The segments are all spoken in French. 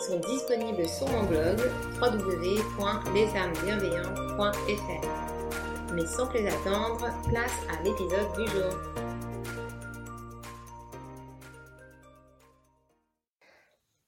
sont disponibles sur mon blog www.lesarmesbienveillantes.fr. Mais sans plus attendre, place à l'épisode du jour.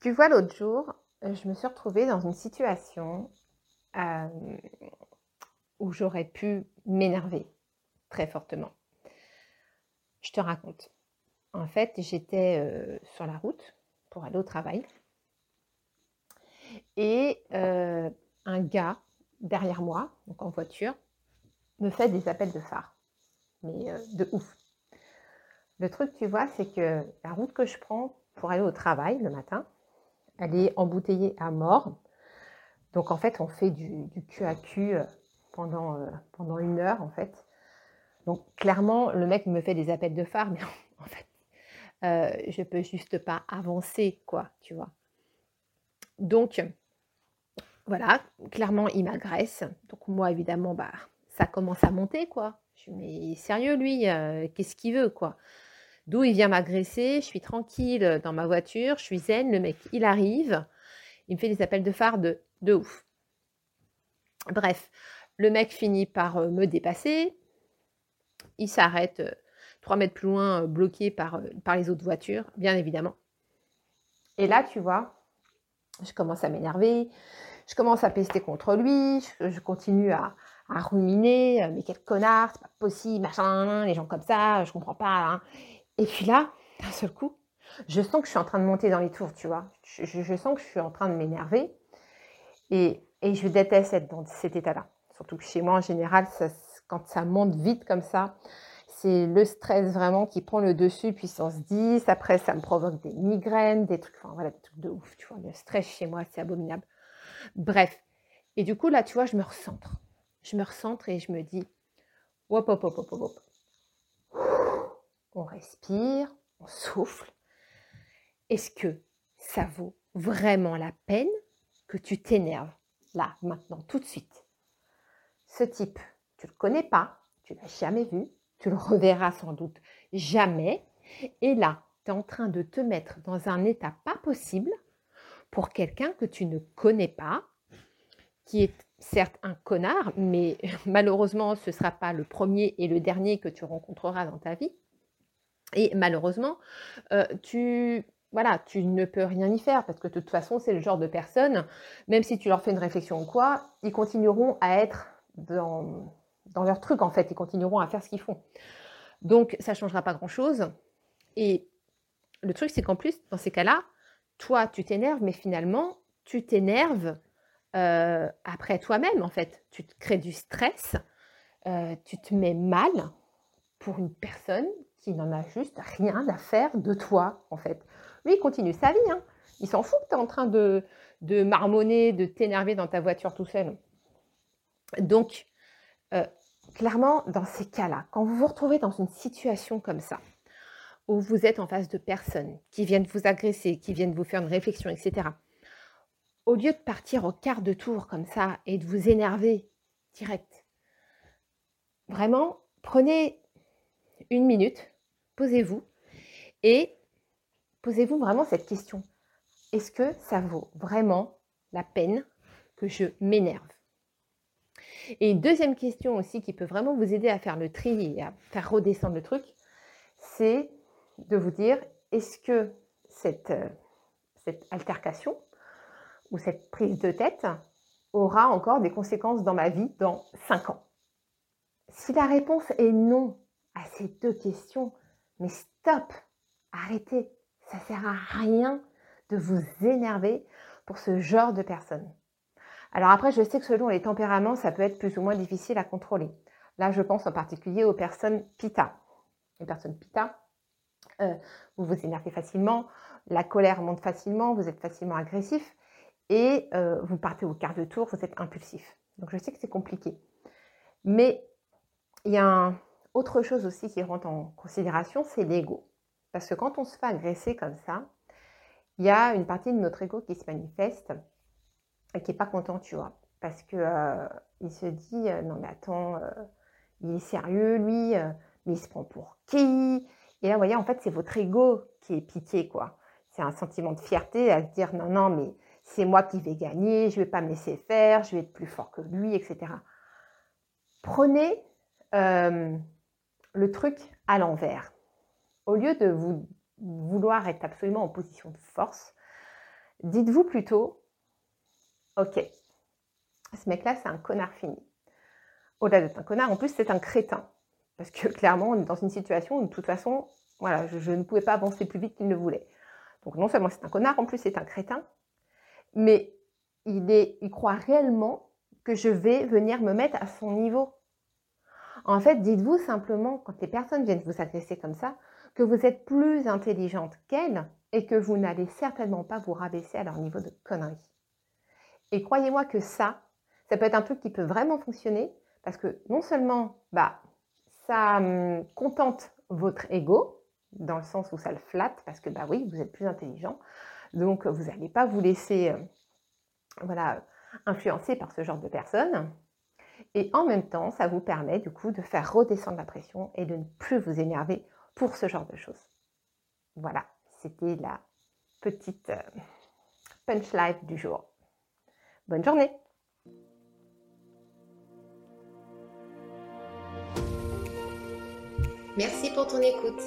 Tu vois, l'autre jour, je me suis retrouvée dans une situation euh, où j'aurais pu m'énerver très fortement. Je te raconte. En fait, j'étais euh, sur la route pour aller au travail et euh, un gars derrière moi, en voiture, me fait des appels de phare. Mais euh, de ouf. Le truc, tu vois, c'est que la route que je prends pour aller au travail le matin, elle est embouteillée à mort. Donc en fait, on fait du, du cul à cul euh, pendant, pendant une heure en fait. Donc clairement, le mec me fait des appels de phare, mais en fait, euh, je peux juste pas avancer, quoi, tu vois. Donc, voilà, clairement, il m'agresse. Donc, moi, évidemment, bah, ça commence à monter, quoi. Je me mais sérieux, lui, euh, qu'est-ce qu'il veut, quoi? D'où il vient m'agresser, je suis tranquille dans ma voiture, je suis zen, le mec, il arrive, il me fait des appels de phare de, de ouf. Bref, le mec finit par euh, me dépasser, il s'arrête euh, trois mètres plus loin, bloqué par, par les autres voitures, bien évidemment. Et là, tu vois, je commence à m'énerver, je commence à pester contre lui, je, continue à, ruminer, euh, mais quel connard, c'est pas possible, machin, les gens comme ça, je comprends pas. Hein. Et puis là, d'un seul coup, je sens que je suis en train de monter dans les tours, tu vois. Je, sens que je suis en train de m'énerver et, je déteste être dans cet état-là. Surtout que chez moi, en général, quand ça monte vite comme ça, c'est le stress vraiment qui prend le dessus, puissance 10. Après, ça me provoque des migraines, des trucs, enfin voilà, des trucs de ouf, tu vois. Le stress chez moi, c'est abominable. Bref. Et du coup, là, tu vois, je me recentre. Je me recentre et je me dis, hop, hop, hop, hop, hop. On respire, on souffle. Est-ce que ça vaut vraiment la peine que tu t'énerves là, maintenant, tout de suite? Ce type, tu ne le connais pas, tu l'as jamais vu, tu le reverras sans doute jamais. Et là, tu es en train de te mettre dans un état pas possible pour quelqu'un que tu ne connais pas, qui est certes un connard, mais malheureusement, ce ne sera pas le premier et le dernier que tu rencontreras dans ta vie. Et malheureusement, euh, tu, voilà, tu ne peux rien y faire parce que de toute façon, c'est le genre de personne, même si tu leur fais une réflexion ou quoi, ils continueront à être dans, dans leur truc en fait, ils continueront à faire ce qu'ils font. Donc, ça ne changera pas grand-chose. Et le truc, c'est qu'en plus, dans ces cas-là, toi, tu t'énerves, mais finalement, tu t'énerves euh, après toi-même, en fait. Tu te crées du stress, euh, tu te mets mal pour une personne qui n'en a juste rien à faire de toi, en fait. Lui, il continue sa vie. Hein. Il s'en fout que tu es en train de, de marmonner, de t'énerver dans ta voiture tout seul. Donc, euh, clairement, dans ces cas-là, quand vous vous retrouvez dans une situation comme ça, où vous êtes en face de personnes qui viennent vous agresser, qui viennent vous faire une réflexion, etc., au lieu de partir au quart de tour comme ça et de vous énerver direct, vraiment, prenez une minute, posez-vous et posez-vous vraiment cette question. Est-ce que ça vaut vraiment la peine que je m'énerve? Et une deuxième question aussi qui peut vraiment vous aider à faire le tri et à faire redescendre le truc, c'est de vous dire, est-ce que cette, euh, altercation ou cette prise de tête aura encore des conséquences dans ma vie dans 5 ans? Si la réponse est non à ces deux questions, mais stop, arrêtez, ça ne sert à rien de vous énerver pour ce genre de personnes. Alors après, je sais que selon les tempéraments, ça peut être plus ou moins difficile à contrôler. Là, je pense en particulier aux personnes PITA. Les personnes PITA, euh, vous vous énervez facilement, la colère monte facilement, vous êtes facilement agressif. et euh, vous partez au quart de tour, vous êtes impulsif. Donc je sais que c'est compliqué. Mais il y a autre chose aussi qui rentre en considération, c'est l'ego. Parce que quand on se fait agresser comme ça, il y a une partie de notre ego qui se manifeste qui n'est pas content, tu vois. Parce que euh, il se dit euh, non mais attends, il est sérieux lui, mais il se prend pour qui? Et là, vous voyez, en fait, c'est votre ego qui est piqué, quoi. C'est un sentiment de fierté à se dire non, non, mais c'est moi qui vais gagner, je ne vais pas me laisser faire, je vais être plus fort que lui, etc. Prenez euh, le truc à l'envers. Au lieu de vouloir être absolument en position de force, dites-vous plutôt, ok, ce mec-là, c'est un connard fini. Au-delà d'être un connard, en plus, c'est un crétin. Parce que clairement, on est dans une situation où, de toute façon, voilà, je, ne pouvais pas avancer plus vite qu'il ne voulait. Donc non seulement c'est un connard, en plus c'est un crétin, mais il, est, il croit réellement que je vais venir me mettre à son niveau. En fait, dites-vous simplement, quand les personnes viennent vous agresser comme ça, que vous êtes plus intelligente qu'elles et que vous n'allez certainement pas vous rabaisser à leur niveau de connerie. Et croyez-moi que ça, ça peut être un truc qui peut vraiment fonctionner parce que non seulement bah, ça hum, contente votre ego, dans le sens où ça le flatte, parce que bah oui, vous êtes plus intelligent, donc vous n'allez pas vous laisser euh, voilà, influencer par ce genre de personnes. Et en même temps, ça vous permet du coup de faire redescendre la pression et de ne plus vous énerver pour ce genre de choses. Voilà, c'était la petite euh, punch live du jour. Bonne journée Merci pour ton écoute.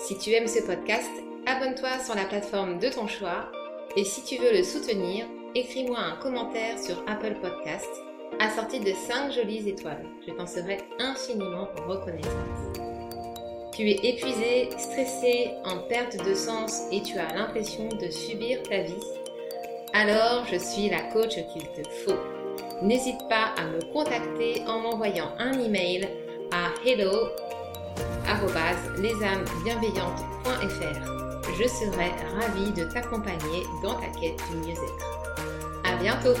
Si tu aimes ce podcast, abonne-toi sur la plateforme de ton choix et si tu veux le soutenir, écris-moi un commentaire sur Apple Podcast assorti de 5 jolies étoiles. Je t'en serai infiniment reconnaissante. Tu es épuisé, stressé, en perte de sens et tu as l'impression de subir ta vie Alors je suis la coach qu'il te faut. N'hésite pas à me contacter en m'envoyant un email à hello lesamesbienveillantes.fr. Je serai ravie de t'accompagner dans ta quête du mieux-être. À bientôt!